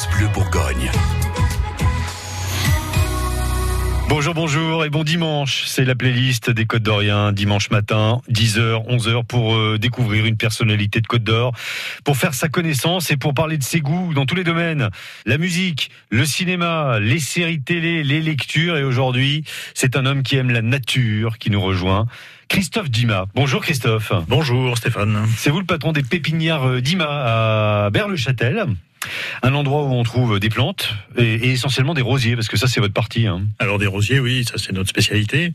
France Bleu Bourgogne. Bonjour, bonjour et bon dimanche. C'est la playlist des Côtes d'Orient, dimanche matin, 10h, 11h, pour euh, découvrir une personnalité de Côte d'Or, pour faire sa connaissance et pour parler de ses goûts dans tous les domaines. La musique, le cinéma, les séries télé, les lectures. Et aujourd'hui, c'est un homme qui aime la nature qui nous rejoint. Christophe Dima. Bonjour Christophe. Bonjour Stéphane. C'est vous le patron des pépinières euh, Dima à Berle-Châtel. Un endroit où on trouve des plantes et, essentiellement des rosiers, parce que ça c'est votre partie. Hein. Alors des rosiers, oui, ça c'est notre spécialité,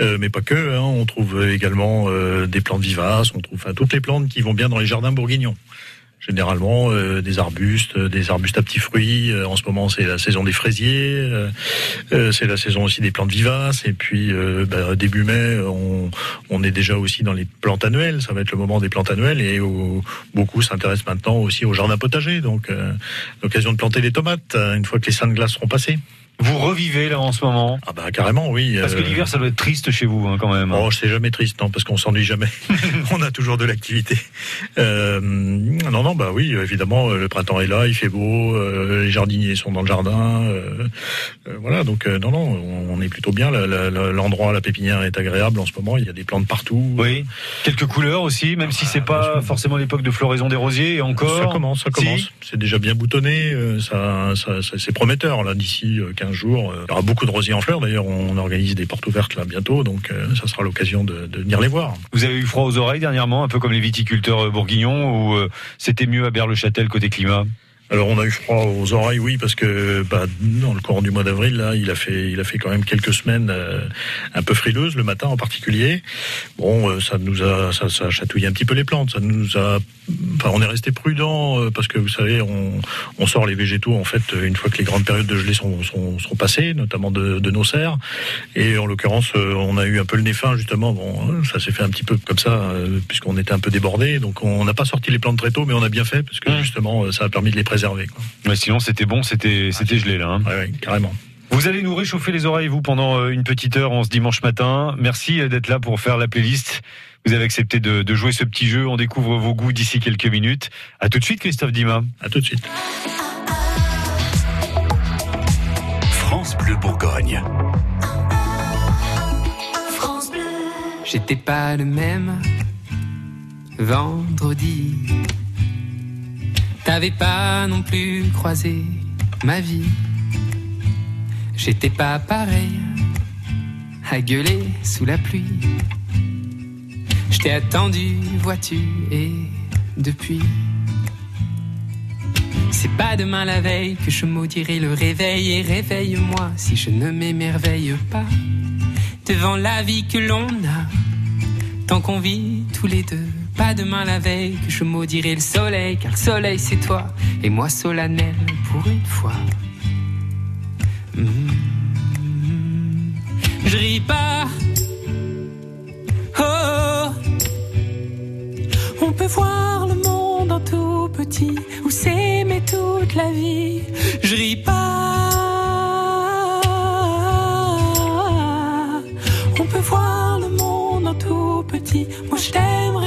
euh, mais pas que. Hein. on trouve également euh, des plantes vivaces, on trouve toutes les plantes qui vont bien dans les jardins bourguignons généralement euh, des arbustes, euh, des arbustes à petits fruits. Euh, en ce moment, c'est la saison des fraisiers, c'est la saison aussi des plantes vivaces. Et puis bah, début mai, on, on, est déjà aussi dans les plantes annuelles. Ça va être le moment des plantes annuelles et beaucoup s'intéressent maintenant aussi au jardin potager. Donc l'occasion de planter des tomates une fois que les saints de glace seront passés. Vous revivez là en ce moment? Ah bah carrément oui. Parce que l'hiver ça doit être triste chez vous hein, quand même. Oh c'est jamais triste non parce qu'on s'ennuie jamais. on a toujours de l'activité. Euh, non non bah oui évidemment le printemps est là, il fait beau, euh, les jardiniers sont dans le jardin, euh, euh voilà donc euh, non non on est plutôt bien. L'endroit la, pépinière est agréable en ce moment. Il y a des plantes partout. Oui. Quelques couleurs aussi même si c'est ah, pas forcément l'époque de floraison des rosiers et encore. Ça commence ça commence. c'est déjà bien boutonné. Ça, ça, ça c'est prometteur là d'ici 15 jour. Euh, il y aura beaucoup de rosiers en fleurs. D'ailleurs, on organise des portes ouvertes là bientôt, donc euh, ça sera l'occasion de, de, venir les voir. Vous avez eu froid aux oreilles dernièrement, un peu comme les viticulteurs euh, bourguignons, ou c'était mieux à Berle-Châtel côté climat? Alors on a eu froid aux oreilles, oui, parce que bah, dans le courant du mois d'avril, là, il a fait, il a fait quand même quelques semaines euh, un peu frileuses, le matin en particulier. Bon, euh, ça nous a, ça, ça, a chatouillé un petit peu les plantes. Ça nous a, enfin, on est resté prudent euh, parce que vous savez, on, on, sort les végétaux en fait une fois que les grandes périodes de gelée sont, sont, sont passées, notamment de, de, nos serres. Et en l'occurrence, on a eu un peu le nez fin justement. Bon, hein, ça s'est fait un petit peu comme ça puisqu'on était un peu débordé. Donc on n'a pas sorti les plantes très tôt, mais on a bien fait parce que mmh. justement, ça a permis de les préserver mais sinon, c'était bon, c'était c'était gelé là. Hein. Ouais, carrément. Vous allez nous réchauffer les oreilles, vous, pendant euh, une petite heure en ce dimanche matin. Merci euh, d'être là pour faire la playlist. Vous avez accepté de, de jouer ce petit jeu. On découvre vos goûts d'ici quelques minutes. À tout de suite, Christophe Dima. À tout de suite. France Bleu Bourgogne. France Bleu. J'étais pas le même vendredi. T'avais pas non plus croisé ma vie. J'étais pas pareil à gueuler sous la pluie. Je t'ai attendu, vois-tu, et depuis. C'est pas demain la veille que je maudirai le réveil et réveille-moi si je ne m'émerveille pas devant la vie que l'on a tant qu'on vit tous les deux. Pas demain la veille que je maudirai le soleil, car le soleil c'est toi, et moi solennel pour une fois. Mmh. Je ris pas. Oh, on peut voir le monde en tout petit, ou s'aimer toute la vie. Je ris pas. On peut voir le monde en tout petit, moi je t'aimerai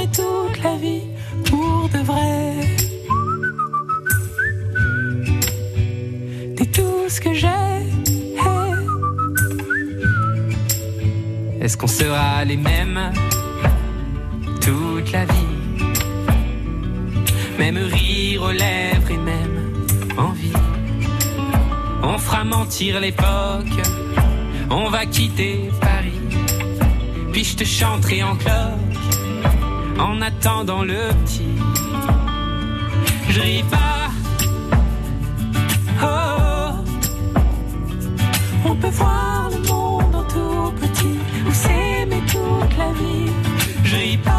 ce que j'ai. Est-ce qu'on sera les mêmes toute la vie? Même rire aux lèvres et même envie. On fera mentir l'époque, on va quitter Paris, puis je te chanterai en cloche en attendant le petit. Je ris pas. On peut voir le monde en tout petit ou s'aimer toute la vie. Je.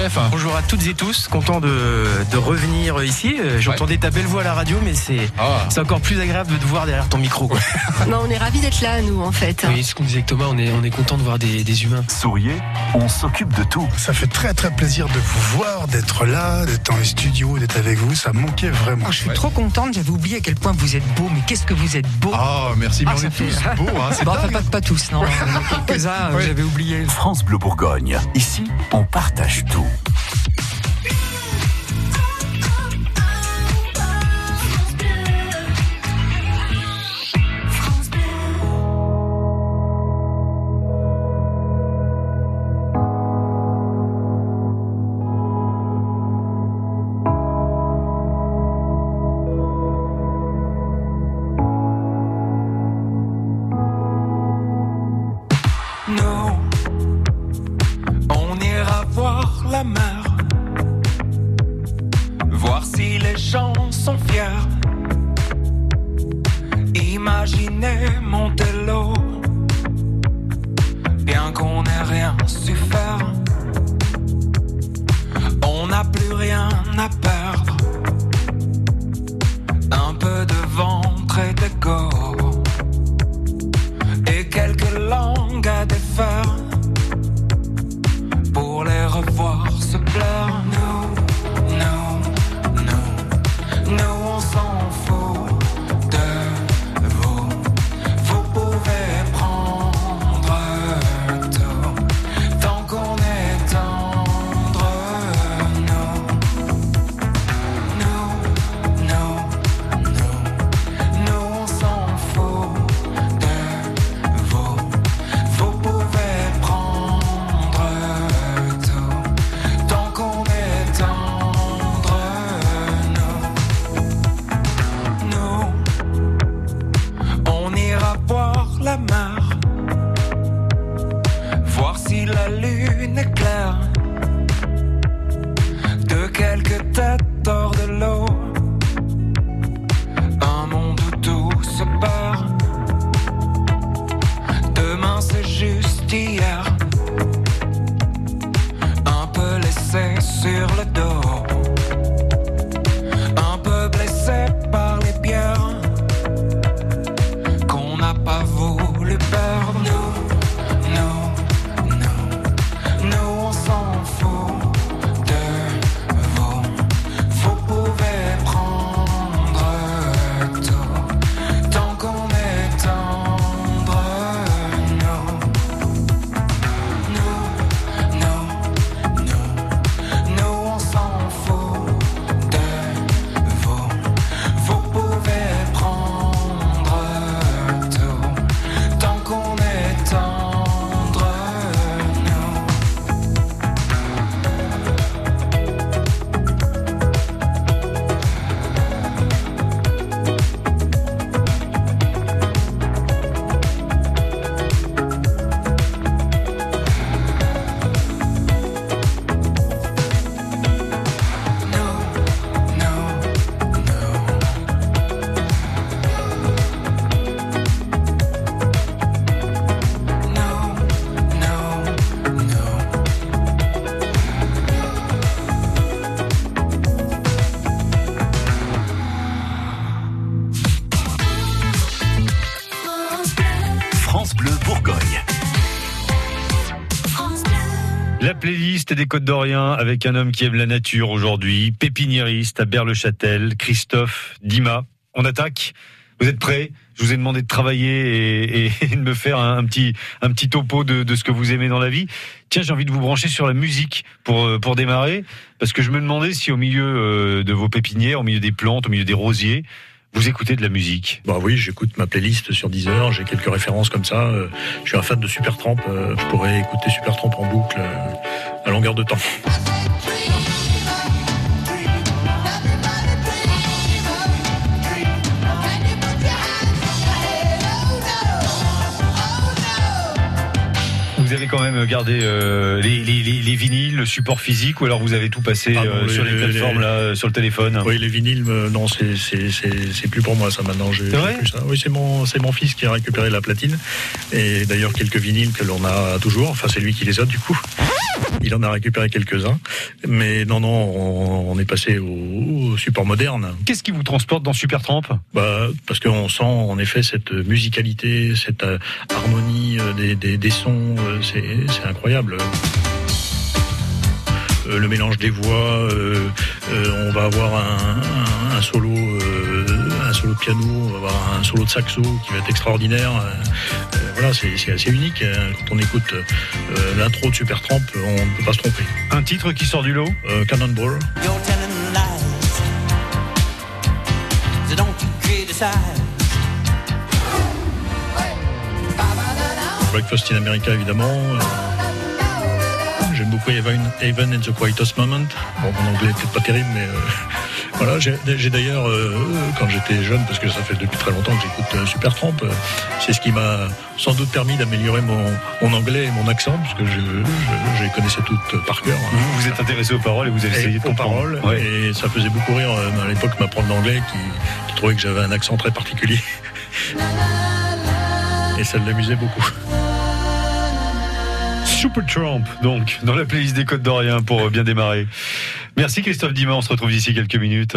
Chef. Bonjour à toutes et tous, content de, de revenir ici. Euh, J'entendais ta belle voix à la radio, mais c'est Ah. c'est encore plus agréable de te voir derrière ton micro. Quoi. Bah, on est ravis d'être là, nous, en fait. Oui, ce qu'on disait avec Thomas, on est, on est content de voir des, des humains. Souriez, on s'occupe de tout. Ça fait très très plaisir de vous voir, d'être là, d'être dans les studios, d'être avec vous. Ça manquait vraiment. Oh, je suis trop contente, j'avais oublié à quel point vous êtes beau, mais qu'est-ce que vous êtes beau Ah, merci, mais Ah, on ça est fait- tous beaux, hein, c'est Bon, enfin, dingue. pas, pas tous, non. Quelques-uns, euh, Ouais. j'avais oublié. France Bleu Bourgogne. Ici, on partage tout. Bleu. la mer, voir si les gens sont fiers. Imaginez Montello, bien qu'on n'ait rien su faire, on n'a plus rien à perdre. La playlist des Côtes d'Orient avec un homme qui aime la nature aujourd'hui, pépiniériste à Berle-Châtel, Christophe Dima. On attaque Vous êtes prêts? Je vous ai demandé de travailler et, de me faire un, un petit, un petit topo de, de ce que vous aimez dans la vie. Tiens, j'ai envie de vous brancher sur la musique pour, euh, pour démarrer, parce que je me demandais si au milieu euh, de vos pépinières, au milieu des plantes, au milieu des rosiers, vous écoutez de la musique? Bah oui, j'écoute ma playlist sur Deezer, j'ai quelques références comme ça. euh, Je suis un fan de Supertramp, euh, je pourrais écouter Supertramp en boucle euh, à longueur de temps. Vous avez quand même gardé euh, les, les, les, les vinyles, le support physique, ou alors vous avez tout passé Ah euh, sur les plateformes là, sur le téléphone? Oui, les vinyles, euh, non, c'est plus pour moi ça maintenant. C'est vrai? plus ça. Oui, c'est mon fils qui a récupéré la platine et d'ailleurs quelques vinyles que l'on a toujours. Enfin, c'est lui qui les a du coup. Il en a récupéré quelques-uns, mais non, non, on, on est passé au, au support moderne. Qu'est-ce qui vous transporte dans Supertramp? Bah, parce qu'on sent en effet cette musicalité, cette harmonie des, des, des sons, c'est incroyable. Euh, le mélange des voix, euh, euh, on va avoir un, un- un solo, euh, un solo de piano, on va avoir un solo de saxo qui va être extraordinaire. Voilà, c'est assez unique. hein. Quand on écoute euh, l'intro de Supertramp, on ne peut pas se tromper. Un titre qui sort du lot? Euh, Cannonball. You're telling lies. So don't you criticize. Breakfast in America, évidemment. Euh, J'aime beaucoup Even, Even in the Quietest Moment. Bon, mon anglais peut-être pas terrible, mais euh, voilà. J'ai d'ailleurs, euh, quand j'étais jeune, parce que ça fait depuis très longtemps que j'écoute Supertramp, euh, c'est ce qui m'a sans doute permis d'améliorer mon, mon anglais et mon accent, parce que je, je, je les connaissais toutes par cœur. Vous vous êtes intéressé aux paroles et vous avez essayé de aux comprendre. paroles, Ouais. et ça faisait beaucoup rire à l'époque ma prof d'anglais qui, qui trouvait que j'avais un accent très particulier. Et ça l'amusait beaucoup. Supertramp, donc, dans la playlist des Côtes d'Orient pour euh, bien démarrer. Merci Christophe Dimas, on se retrouve d'ici quelques minutes.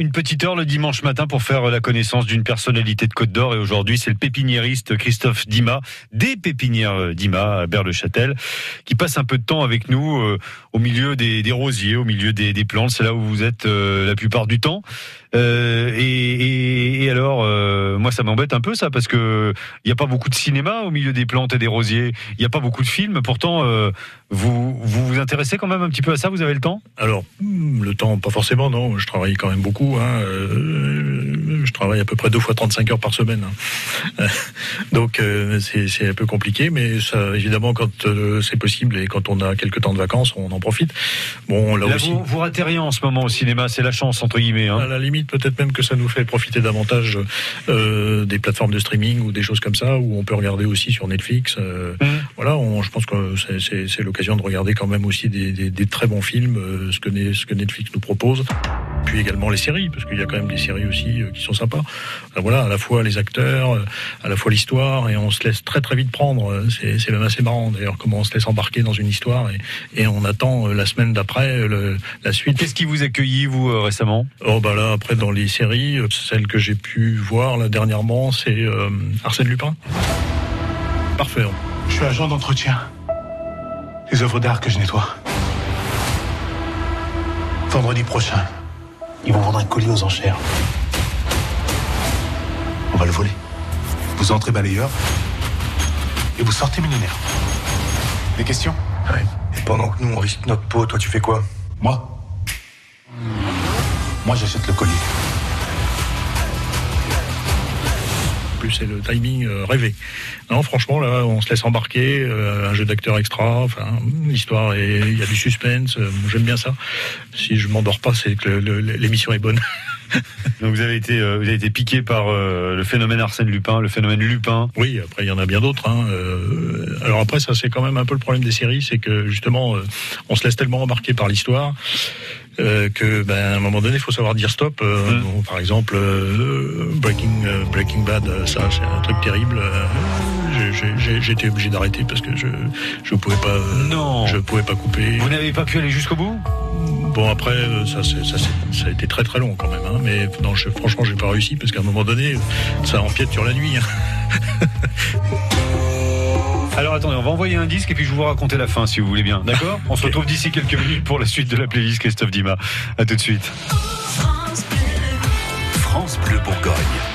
Une petite heure le dimanche matin pour faire la connaissance d'une personnalité de Côte d'Or. Et aujourd'hui, c'est le pépiniériste Christophe Dima, des pépinières Dima à Berle-Châtel, qui passe un peu de temps avec nous euh, au milieu des, rosiers, au milieu des, des plantes. C'est là où vous êtes euh, la plupart du temps. Euh, et, et- et alors, euh, moi, ça m'embête un peu ça, parce que il n'y a pas beaucoup de cinéma au milieu des plantes et des rosiers. Il n'y a pas beaucoup de films. Pourtant, euh, vous, vous vous intéressez quand même un petit peu à ça. Vous avez le temps? Alors, hmm, le temps, pas forcément, non. Je travaille quand même beaucoup. Hein. Je travaille à peu près deux fois 35 heures par semaine. hein. Donc, c'est un peu compliqué, mais ça, évidemment, quand c'est possible et quand on a quelques temps de vacances, on en profite. Bon, là, Là, aussi. vous, vous ratez rien en ce moment au cinéma, c'est la chance entre guillemets. Hein. À la limite, peut-être même que ça nous fait profiter davantage euh, des plateformes de streaming ou des choses comme ça, où on peut regarder aussi sur Netflix. euh, Mmh. Voilà, on- je pense que c'est- l'occasion de regarder quand même aussi des, des- des très bons films, euh, ce, que, Ne- ce que Netflix nous propose. Puis également les séries, parce qu'il y a quand même des séries aussi qui sont sympas. Voilà, à la fois les acteurs, à la fois l'histoire, et on se laisse très très vite prendre. C'est même assez marrant d'ailleurs comment on se laisse embarquer dans une histoire et, et on attend la semaine d'après la suite. Qu'est-ce qui vous accueillit vous récemment? Oh bah là après dans les séries, euh, celle que j'ai pu voir là dernièrement, c'est euh, Arsène Lupin. Parfait. hein. Je suis agent d'entretien. Les œuvres d'art que je nettoie. Vendredi prochain, ils vont vendre un colis aux enchères. On va le voler. Vous entrez balayeur et vous sortez millionnaire. Des questions? Ouais. Et pendant que nous, on risque notre peau, toi, tu fais quoi? Moi? Moi, j'achète le colis. En plus c'est le timing euh, rêvé. Non franchement là on se laisse embarquer, euh, un jeu d'acteur extra, enfin l'histoire et il y a du suspense, euh, j'aime bien ça. Si je m'endors pas c'est que l'émission est bonne. Donc vous avez été, euh, vous avez été piqué par euh, le phénomène Arsène Lupin, le phénomène Lupin. Oui, après il y en a bien d'autres. hein. Euh, alors après ça c'est quand même un peu le problème des séries, c'est que justement euh, on se laisse tellement embarquer par l'histoire euh, que ben, à un moment donné il faut savoir dire stop. Euh, Mm. bon, par exemple euh, Breaking Breaking Bad, ça c'est un truc terrible. J'ai- J'étais obligé d'arrêter parce que je je pouvais pas Non. je pouvais pas couper. Vous n'avez pas pu aller jusqu'au bout? Bon après ça ça, ça a été très très long quand même. hein. mais non je, franchement j'ai pas réussi parce qu'à un moment donné ça empiète sur la nuit. hein. Alors attendez, on va envoyer un disque et puis je vais vous raconter la fin si vous voulez bien. D'accord On se retrouve d'ici quelques minutes pour la suite de la playlist Christophe Dima. À tout de suite. France Bleu, France Bleu Bourgogne.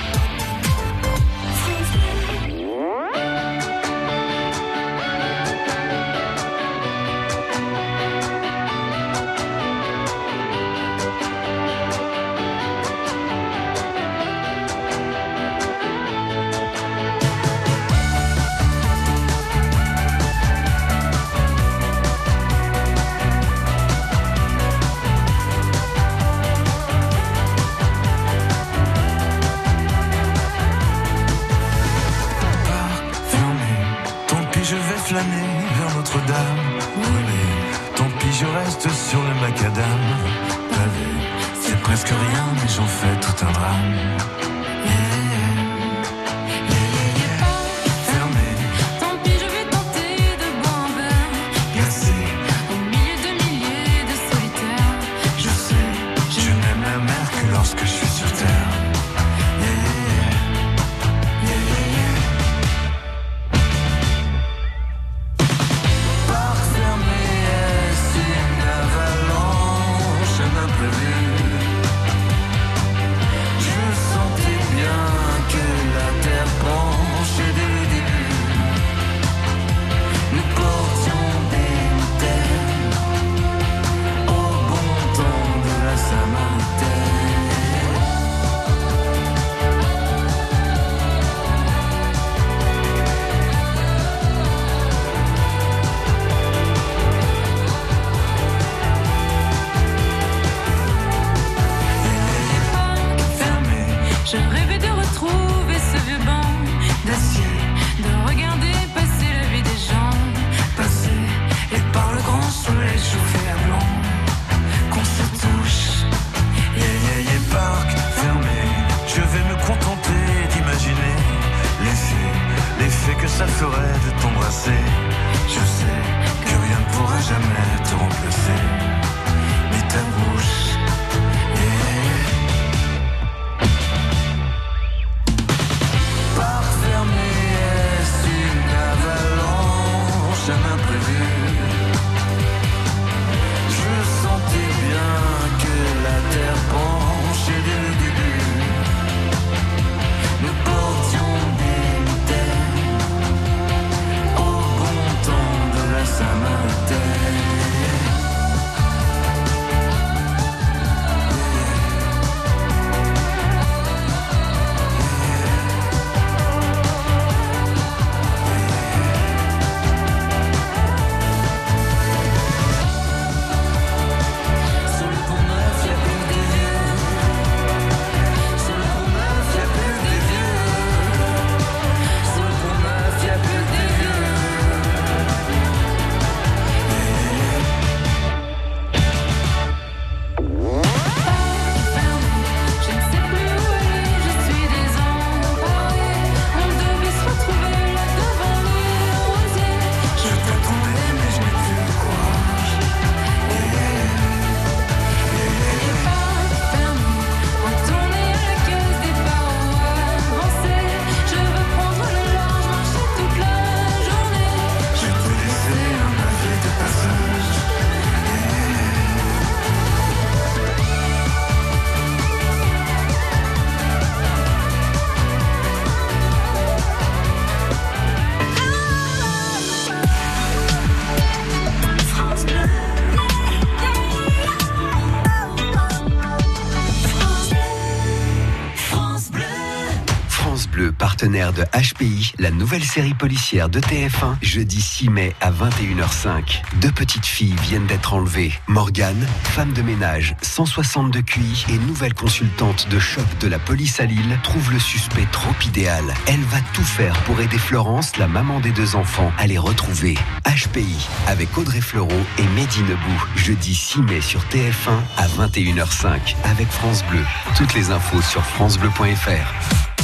La nouvelle série policière de TF1, jeudi 6 mai à 21h05. Deux petites filles viennent d'être enlevées. Morgane, femme de ménage, 162 QI et nouvelle consultante de choc de la police à Lille, trouve le suspect trop idéal. Elle va tout faire pour aider Florence, la maman des deux enfants, à les retrouver. HPI, avec Audrey Fleurot et Mehdi Nebou, jeudi 6 mai sur TF1 à 21h05 avec France Bleu. Toutes les infos sur francebleu.fr.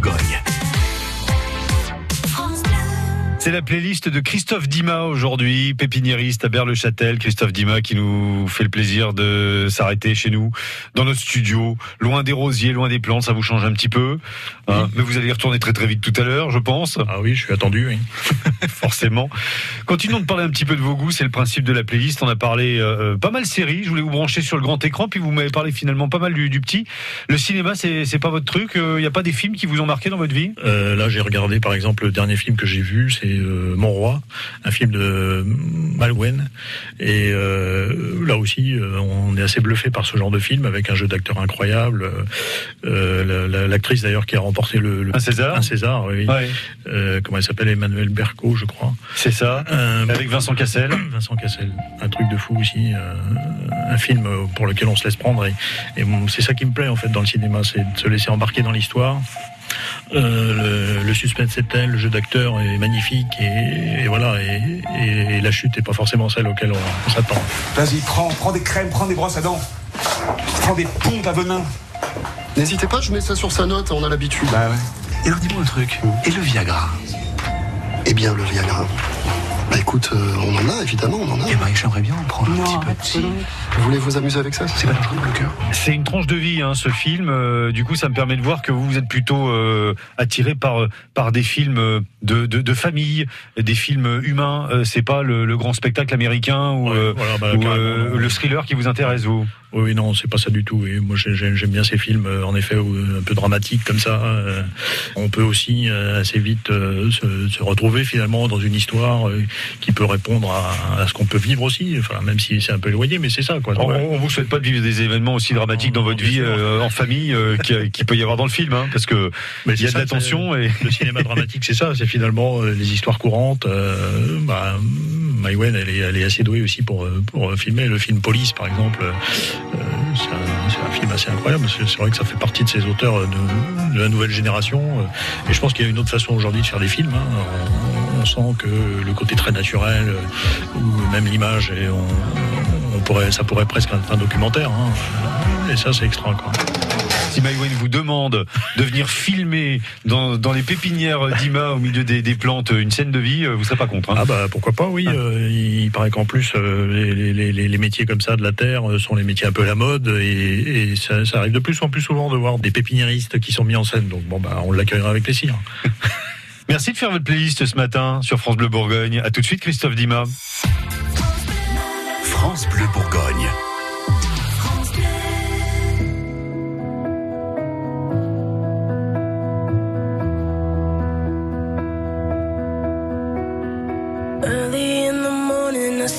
Bourgogne. C'est la playlist de Christophe Dima aujourd'hui, pépiniériste à Berle-Châtel. Christophe Dima qui nous fait le plaisir de s'arrêter chez nous, dans notre studio, loin des rosiers, loin des plantes. Ça vous change un petit peu. hein. mais vous allez y retourner très très vite tout à l'heure, je pense. Ah oui, je suis attendu, oui. Forcément. Continuons de parler un petit peu de vos goûts. C'est le principe de la playlist. On a parlé euh, pas mal séries. Je voulais vous brancher sur le grand écran. Puis vous m'avez parlé finalement pas mal du, du petit. Le cinéma, c'est pas votre truc. Il n'y a pas des films qui vous ont marqué dans votre vie? Euh, là, j'ai regardé par exemple le dernier film que j'ai vu, c'est euh, Mon Roi, un film de Malouine. Et euh, là aussi, euh, on est assez bluffé par ce genre de film avec un jeu d'acteur incroyable. Euh, la- la- L'actrice d'ailleurs qui a remporté le, le- Un César un César, oui. Ouais. Euh, comment elle s'appelle? Emmanuel Berco, je crois. C'est ça. Euh, Avec Vincent Cassel. Vincent Cassel, un truc de fou aussi, euh, un film euh, pour lequel on se laisse prendre et, et bon, c'est ça qui me plaît en fait dans le cinéma, c'est de se laisser embarquer dans l'histoire Euh, le, le suspense est tel, le jeu d'acteur est magnifique et, et voilà et, et- et la chute n'est pas forcément celle auquel on, on s'attend. Vas-y, prends, prends des crèmes, prends des brosses à dents. Prends des pompes à venin. N'hésitez pas, je mets ça sur sa note, on a l'habitude. Bah ouais. Et alors dis-moi un truc. Et le Viagra? Eh bien, le Viagra. Bah écoute, euh, on en a, évidemment, on en a. Eh ben, j'aimerais bien en prendre un petit peu. Vous voulez vous amuser avec ça C'est pas dangereux, le cœur C'est une tranche de vie, hein, ce film. Euh, du coup, ça me permet de voir que vous, vous êtes plutôt euh, attiré par par des films de, de, de famille, des films humains. Euh, c'est pas le, le grand spectacle américain ou, euh, voilà, bah, ou, euh, le thriller qui vous intéresse, vous. Oui, oui, non, c'est pas ça du tout. Et moi, j'ai- j'ai- j'aime bien ces films, euh, en effet, euh, un peu dramatiques comme ça. Euh, On peut aussi assez vite se, se retrouver finalement dans une histoire qui peut répondre à, à ce qu'on peut vivre aussi. Enfin, même si c'est un peu éloigné, mais c'est ça, quoi. On, on vous souhaite pas de vivre des événements aussi dramatiques dans votre vie euh, en famille euh, qui, qui peut y avoir dans le film, hein, parce que Mais il y a de ça, la tension c'est- et le cinéma dramatique, c'est ça. C'est finalement les histoires courantes. Euh, bah, Maïwen, elle est, elle est assez douée aussi pour pour filmer le film Police, par exemple. Euh, c'est un, un film assez incroyable. C'est vrai que ça fait partie de ces auteurs de, de la nouvelle génération. Euh, Et je pense qu'il y a une autre façon aujourd'hui de faire des films. hein. On, sent que le côté très naturel, euh, ou même l'image, ça pourrait presque être un documentaire. hein. Et ça, c'est extra. Si Maïwen vous demande de venir filmer dans, dans les pépinières d'Ima au milieu des, des plantes une scène de vie, euh, vous serez pas contre. hein Ah bah pourquoi pas, oui. euh, il paraît qu'en plus euh, les, les- les- les métiers comme ça de la terre sont les métiers un peu à la mode et, et ça, ça arrive de plus en plus souvent de voir des pépiniéristes qui sont mis en scène. Donc bon bah on l'accueillera avec plaisir. Merci de faire votre playlist ce matin sur France Bleu Bourgogne. À tout de suite, Christophe Dima. France Bleu Bourgogne.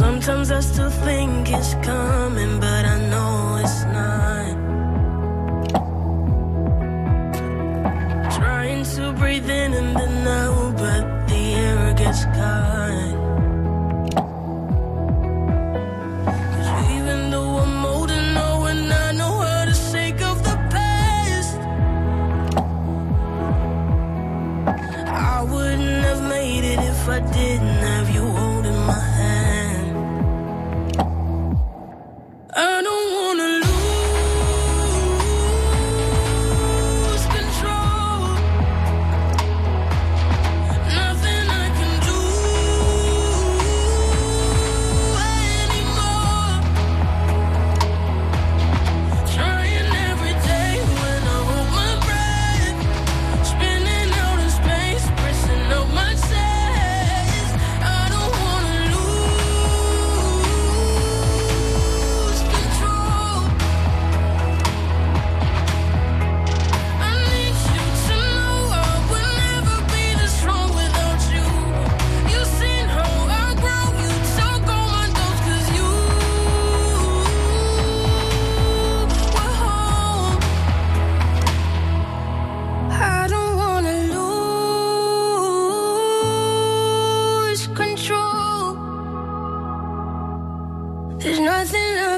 Sometimes I still think it's coming, but I know it's not. Trying to breathe in and then out, but the air gets caught.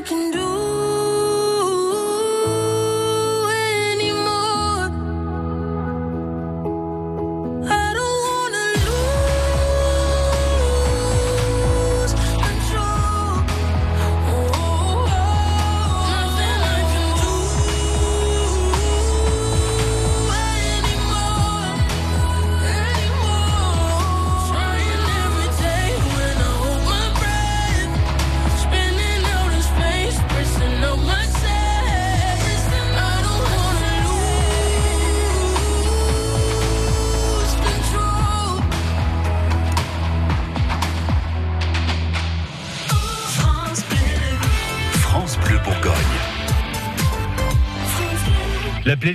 I can do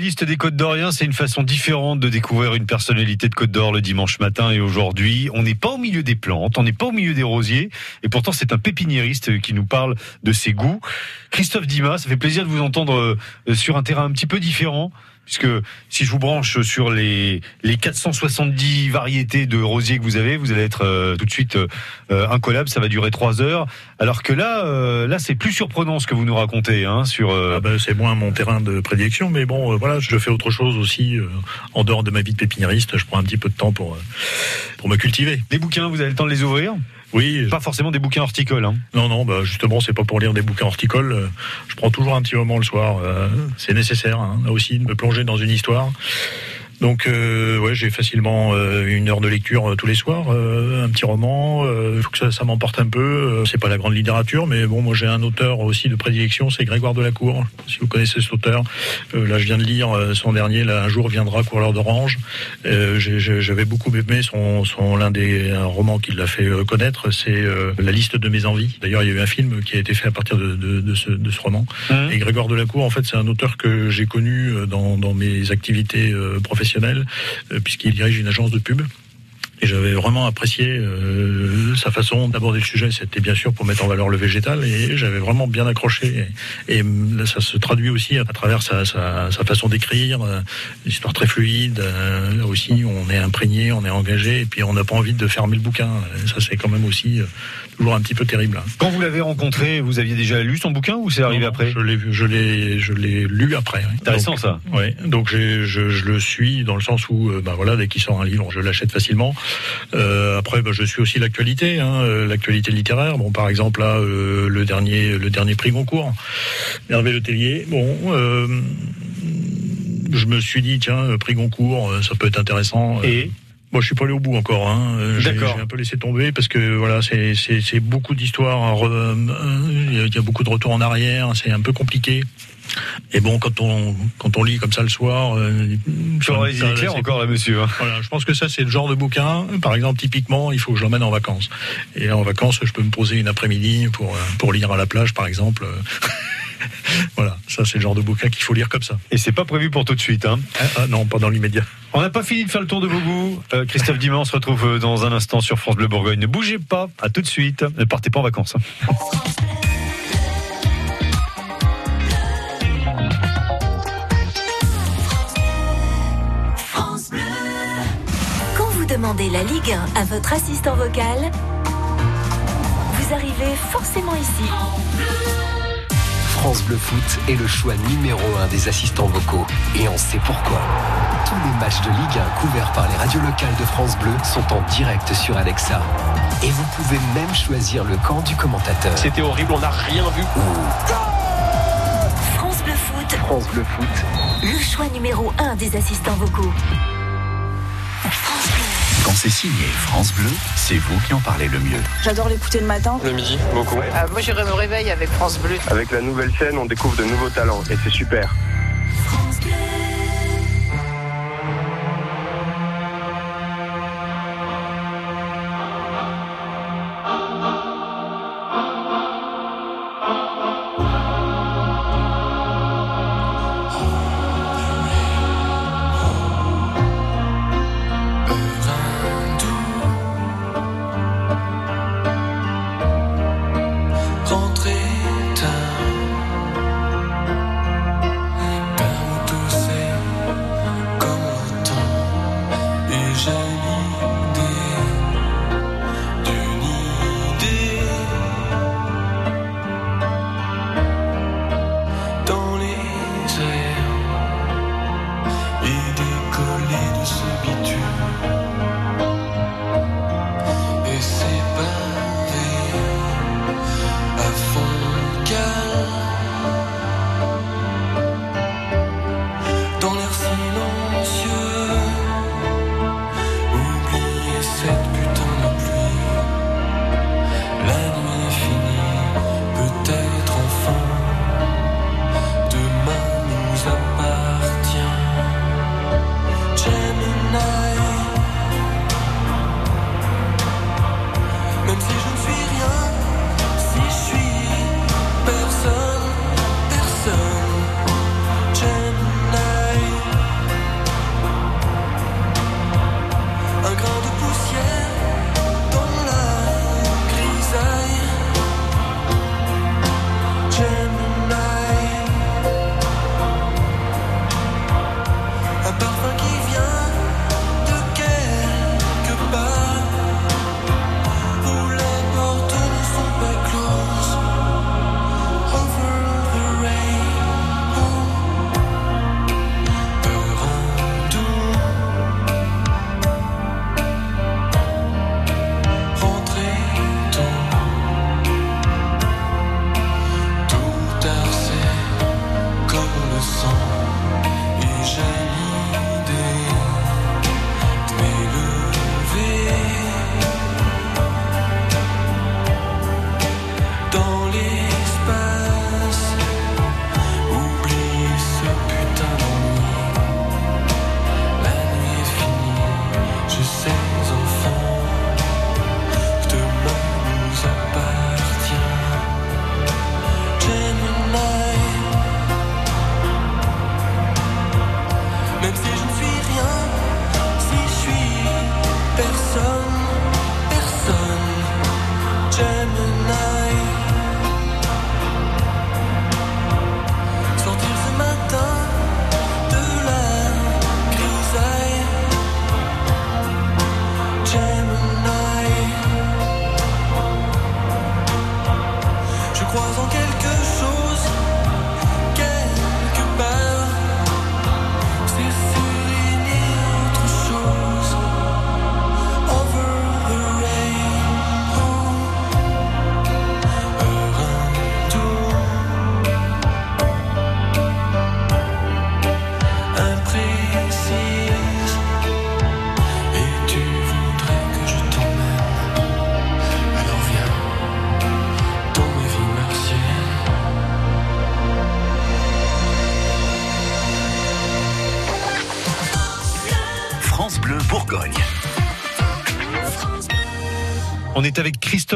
Playlist des Côtes d'Orient, c'est une façon différente de découvrir une personnalité de Côte d'Or le dimanche matin et aujourd'hui. On n'est pas au milieu des plantes, on n'est pas au milieu des rosiers, et pourtant c'est un pépiniériste qui nous parle de ses goûts. Christophe Dimas, ça fait plaisir de vous entendre euh, sur un terrain un petit peu différent. Puisque si je vous branche sur les, les 470 variétés de rosiers que vous avez, vous allez être euh, tout de suite euh, euh, incollable, ça va durer trois heures. Alors que là, euh, là c'est plus surprenant ce que vous nous racontez. Hein, sur, euh, Ah ben, c'est moins mon terrain de prédilection, mais bon, euh, voilà, je fais autre chose aussi euh, en dehors de ma vie de pépiniériste. Je prends un petit peu de temps pour euh, pour me cultiver. Les bouquins, vous avez le temps de les ouvrir? Oui. Pas forcément des bouquins horticoles. Hein. Non, non, bah justement, c'est pas pour lire des bouquins horticoles. Euh, Je prends toujours un petit moment le soir. euh, c'est nécessaire, hein, là aussi, de me plonger dans une histoire. Donc, euh, ouais, j'ai facilement euh, une heure de lecture euh, tous les soirs, euh, un petit roman. Il faut que ça, ça m'emporte un peu. Euh, c'est pas la grande littérature, mais bon, moi j'ai un auteur aussi de prédilection, c'est Grégoire Delacour. Si vous connaissez cet auteur, Euh, là je viens de lire euh, son dernier, là, un jour viendra couleur d'orange. Euh, J'avais beaucoup aimé son, son l'un des un roman qui l'a fait euh, connaître, c'est euh, La liste de mes envies. D'ailleurs, il y a eu un film qui a été fait à partir de, de, de ce, de ce roman. Et Grégoire Delacour, en fait, c'est un auteur que j'ai connu euh, dans, dans mes activités euh, professionnelles, euh, puisqu'il dirige une agence de pub. Et j'avais vraiment apprécié euh, sa façon d'aborder le sujet. C'était bien sûr pour mettre en valeur le végétal, et j'avais vraiment bien accroché. Et, ça se traduit aussi à travers sa, façon d'écrire, euh, histoire très fluide. Euh, là aussi, on est imprégné, on est engagé, et puis on n'a pas envie de fermer le bouquin. Ça, c'est quand même aussi toujours un petit peu terrible. hein. Quand vous l'avez rencontré, vous aviez déjà lu son bouquin ou c'est arrivé Non, après Je l'ai je l'ai, je l'ai lu après. oui. Intéressant, Donc, ça. Ouais. Donc je, je le suis dans le sens où, bah voilà, dès qu'il sort un livre, je l'achète facilement. Euh, après, bah, je suis aussi l'actualité, hein, euh, l'actualité littéraire. Bon, par exemple là, euh, le dernier, le dernier prix Goncourt, Hervé Le Tellier. Bon. euh, je me suis dit tiens, prix Goncourt, ça peut être intéressant. Et? Moi, je suis pas allé au bout encore. Hein. Euh, J'ai D'accord. j'ai un peu laissé tomber parce que voilà, c'est beaucoup d'histoires. re- euh, Il y a- il beaucoup de retours en arrière. C'est un peu compliqué. Et bon, quand on quand on lit comme ça le soir, euh, table, claires c'est- encore là, monsieur. hein. Voilà, je pense que ça c'est le genre de bouquin. Par exemple, typiquement, il faut que je l'emmène en vacances. Et en vacances, je peux me poser une après-midi pour euh, pour lire à la plage, par exemple. voilà, ça c'est le genre de bouquin qu'il faut lire comme ça. Et c'est pas prévu pour tout de suite. Hein. Ah, ah, non, pas dans l'immédiat. On n'a pas fini de faire le tour de vos goûts. Euh, Christophe Diman se retrouve euh, dans un instant sur France Bleu Bourgogne. Ne bougez pas, à tout de suite. Ne partez pas en vacances. France Bleu. Quand vous demandez la Ligue 1 à votre assistant vocal, vous arrivez forcément ici. France Bleu Foot est le choix numéro un des assistants vocaux. Et on sait pourquoi. Tous les matchs de Ligue 1 couverts par les radios locales de France Bleu sont en direct sur Alexa. Et vous pouvez même choisir le camp du commentateur. C'était horrible, on n'a rien vu. France Bleu Foot, France Bleu Foot. le choix numéro 1 des assistants vocaux. Quand c'est signé France Bleu, c'est vous qui en parlez le mieux. J'adore l'écouter le matin. Le midi, beaucoup. moi, je me réveille avec France Bleu. Avec la nouvelle scène, on découvre de nouveaux talents et c'est super. Rentrer tard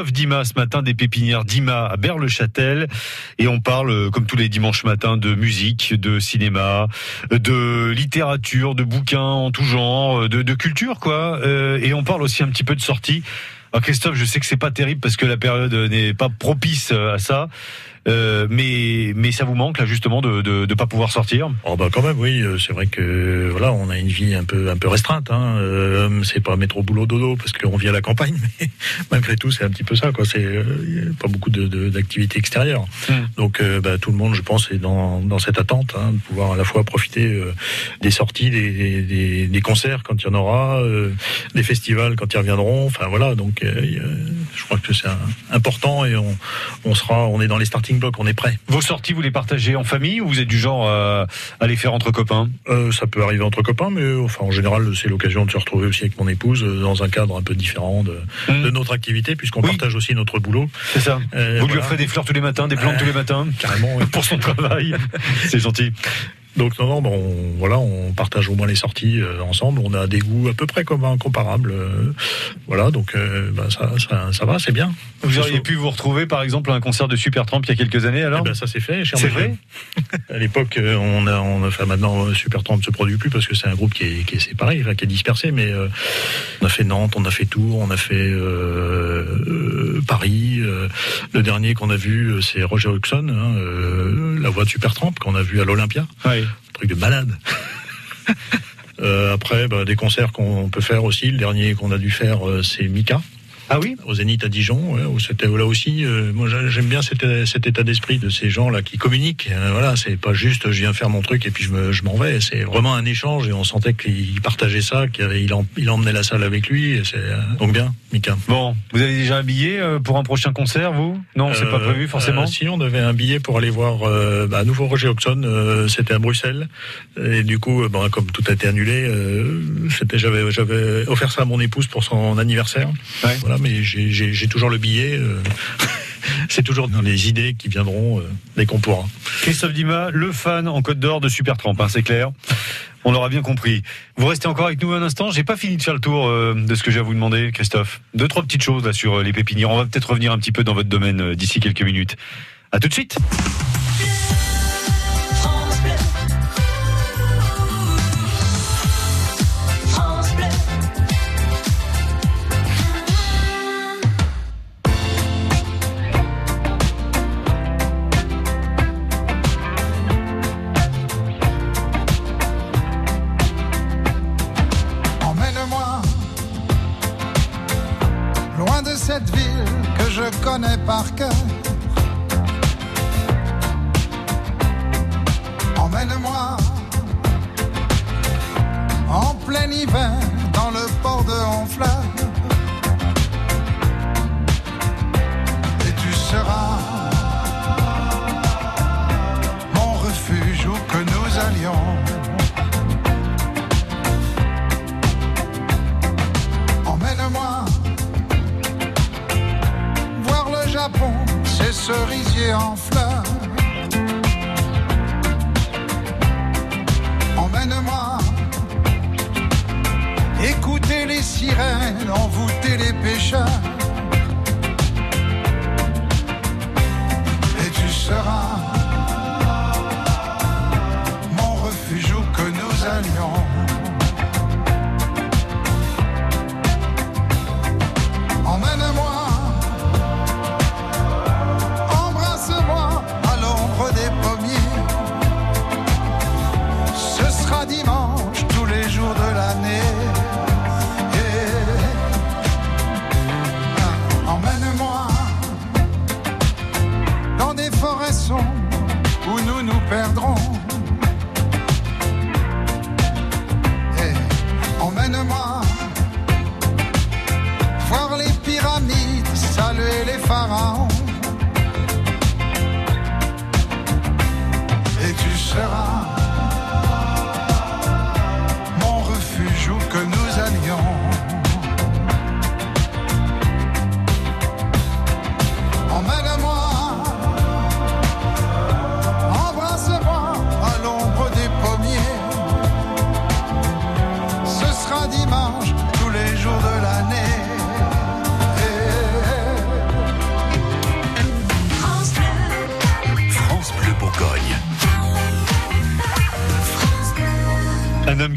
Christophe Dima ce matin des pépinières Dima à Berle-Châtel et on parle, euh, comme tous les dimanches matins, de musique, de cinéma, de littérature, de bouquins en tout genre, de, de culture quoi. Euh, et on parle aussi un petit peu de sortie. Alors Christophe, je sais que c'est pas terrible parce que la période n'est pas propice à ça. Euh, mais mais ça vous manque là justement de de, de pas pouvoir sortir? Oh bah quand même oui, euh, c'est vrai que voilà, on a une vie un peu un peu restreinte. Hein. Euh, c'est pas métro boulot dodo parce qu'on vit à la campagne, mais malgré tout c'est un petit peu ça quoi. C'est euh, pas beaucoup de d'activités extérieures. Donc euh, bah, tout le monde, je pense, est dans dans cette attente hein, de pouvoir à la fois profiter des sorties, des, des, des- des concerts quand il y en aura, des festivals quand ils reviendront. Enfin voilà, donc je crois que c'est important et on on sera, on est dans les starting blocks, on est prêt. Vos sorties, vous les partagez en famille ou vous êtes du genre à, à les faire entre copains? Euh, ça peut arriver entre copains, mais euh, enfin en général c'est l'occasion de se retrouver aussi avec mon épouse euh, dans un cadre un peu différent de, de notre activité, puisqu'on partage aussi notre boulot. C'est ça. Euh, vous lui offrez des fleurs tous les matins, des plantes Euh, tous les matins Carrément. oui. pour son travail. C'est gentil. Donc non, non, bon, on- voilà, on partage au moins les sorties euh, ensemble. On a des goûts à peu près communs, comparables. euh, voilà, donc euh, bah, ça, ça, ça va, c'est bien. Vous auriez pu vous retrouver par exemple à un concert de Supertramp il y a quelques années alors Eh ben, ça s'est fait. cher C'est vrai À l'époque, on a, on a, enfin maintenant, Supertramp ne se produit plus parce que c'est un groupe qui est, qui est séparé, enfin, qui est dispersé. Mais on a fait Nantes, on a fait Tours, on a fait Paris. le dernier qu'on a vu, c'est Roger Hodgson, hein, la voix de Supertramp qu'on a vu à l'Olympia. Un truc de malade. Euh, après, bah, des concerts qu'on peut faire aussi. Le dernier qu'on a dû faire, euh, c'est Mika. Ah oui Au Zénith à Dijon, ouais, où c'était là aussi. euh, moi, j'a- j'aime bien cet, cet état d'esprit de ces gens-là qui communiquent. Euh, voilà, c'est pas juste je viens faire mon truc et puis je me- je m'en vais. C'est vraiment un échange et on sentait qu'il partageait ça, qu'il avait- il, en- il emmenait la salle avec lui. Et c'est euh, donc bien, Mika. Bon, vous avez déjà un billet euh, pour un prochain concert, vous? Non, c'est pas Euh, prévu forcément. euh, si on avait un billet pour aller voir euh, bah, à nouveau Roger Hodgson, euh, c'était à Bruxelles. Et du coup, bah, comme tout a été annulé, euh, c'était j'avais j'avais offert ça à mon épouse pour son anniversaire. Voilà, mais j'ai- toujours le billet. euh, c'est toujours dans les idées qui viendront euh, dès qu'on pourra. Christophe Dima, le fan en Côte d'Or de Supertramp, hein, c'est clair. On l'aura bien compris. Vous restez encore avec nous un instant. J'ai pas fini de faire le tour euh, de ce que j'ai à vous demander, Christophe. Deux trois petites choses sur les pépinières. On va peut-être revenir un petit peu dans votre domaine d'ici quelques minutes. À tout de suite.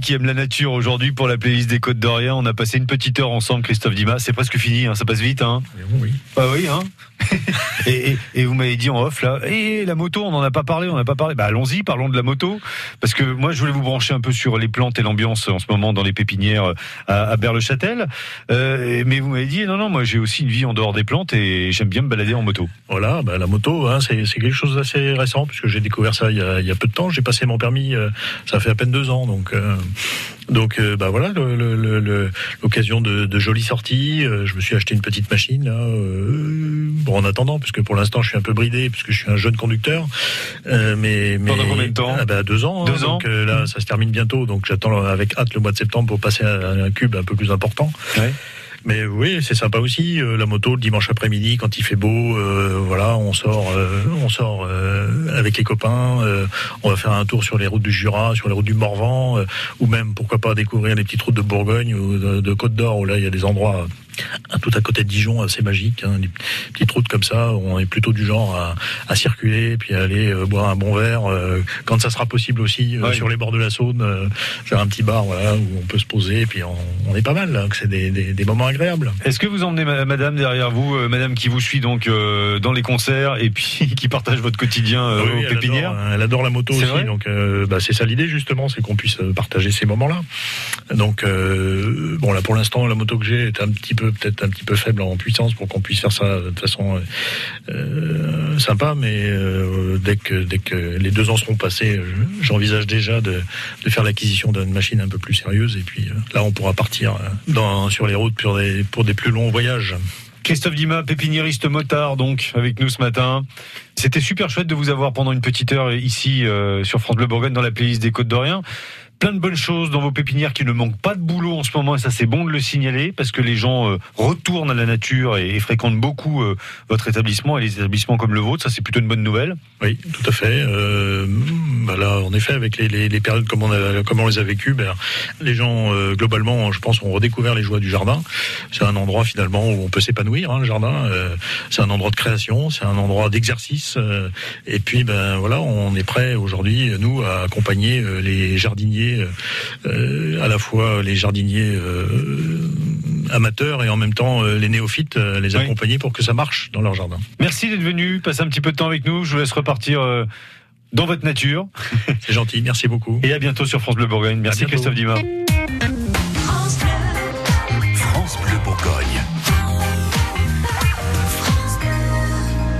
Qui aime la nature aujourd'hui pour la playlist des Côtes d'Orient. On a passé une petite heure ensemble, Christophe Dimas. C'est presque fini, hein, ça passe vite. Hein. Oui. Bah oui, hein. et, et- et vous m'avez dit en off là, et la moto, on n'en a pas parlé, on n'a pas parlé. Bah allons-y, parlons de la moto, parce que moi je voulais vous brancher un peu sur les plantes et l'ambiance en ce moment dans les pépinières à, à Berle-Châtel. Euh, mais vous m'avez dit non non, moi j'ai aussi une vie en dehors des plantes et j'aime bien me balader en moto. Voilà, bah, la moto, hein, c'est c'est quelque chose d'assez récent, puisque j'ai découvert ça il y, a, il y a peu de temps. J'ai passé mon permis, euh, ça fait à peine deux ans, donc euh, donc euh, bah voilà l'occasion de, de jolies sorties. Euh, je me suis acheté une petite machine là, euh, bon en attendant, puisque pour l'instant je suis un peu bridé, puisque je suis un jeune conducteur. Euh, mais mais Pendant combien de temps Ah bah, Deux ans. hein, Deux ans. donc euh, là, ça se termine bientôt, donc j'attends avec hâte le mois de septembre pour passer à un cube un peu plus important. Mais oui, c'est sympa aussi. euh, la moto le dimanche après-midi quand il fait beau, euh, voilà, on sort, euh, on sort avec les copains. on va faire un tour sur les routes du Jura, sur les routes du Morvan, ou même pourquoi pas découvrir les petites routes de Bourgogne ou de, de Côte d'Or où là il y a des endroits tout à côté de Dijon assez magiques, hein, des petites routes comme ça. On est plutôt du genre à, à circuler, puis à aller euh, boire un bon verre euh, quand ça sera possible aussi euh, sur les bords de la Saône, euh, faire un petit bar voilà où on peut se poser, et puis on, on est pas mal. que C'est des, des, des moments agréables. Est-ce que vous emmenez ma- madame derrière vous, euh, madame qui vous suit donc euh, dans les concerts et puis qui partage votre quotidien euh, Ah Oui, aux elle pépinières adore, elle adore la moto C'est aussi, donc euh, bah, c'est ça l'idée justement, c'est qu'on puisse euh, partager ces moments-là. Donc euh, bon là pour l'instant la moto que j'ai est un petit peu peut-être un petit peu faible en puissance pour qu'on puisse faire ça de façon euh, euh, sympa, mais euh, dès que dès que les deux ans seront passés, j'envisage déjà de, de faire l'acquisition d'une machine un peu plus sérieuse et puis là on pourra partir dans, sur les routes pour des pour des plus longs voyages. Christophe Dima, pépiniériste motard, donc, avec nous ce matin. C'était super chouette de vous avoir pendant une petite heure ici sur France Bleu Bourgogne dans la playlist des Côtes d'Orient. Plein de bonnes choses dans vos pépinières qui ne manquent pas de boulot en ce moment et ça c'est bon de le signaler parce que les gens euh, retournent à la nature et, fréquentent beaucoup euh, votre établissement et les établissements comme le vôtre. Ça c'est plutôt une bonne nouvelle. Oui, tout à fait. Euh, là, en effet, avec les, les, périodes comme on, on les a vécues, ben, les gens, globalement, je pense, ont redécouvert les joies du jardin. C'est un endroit, finalement, où on peut s'épanouir, hein, le jardin. C'est un endroit de création, c'est un endroit d'exercice. et puis, ben voilà, on est prêt aujourd'hui, nous, à accompagner les jardiniers, euh, euh, à la fois les jardiniers euh, amateurs et en même temps les néophytes, les accompagner pour que ça marche dans leur jardin. Merci d'être venu, passer un petit peu de temps avec nous. Je vous laisse repartir dans votre nature. C'est gentil, merci beaucoup. Et à bientôt sur France Bleu Bourgogne. Merci. Christophe Dima.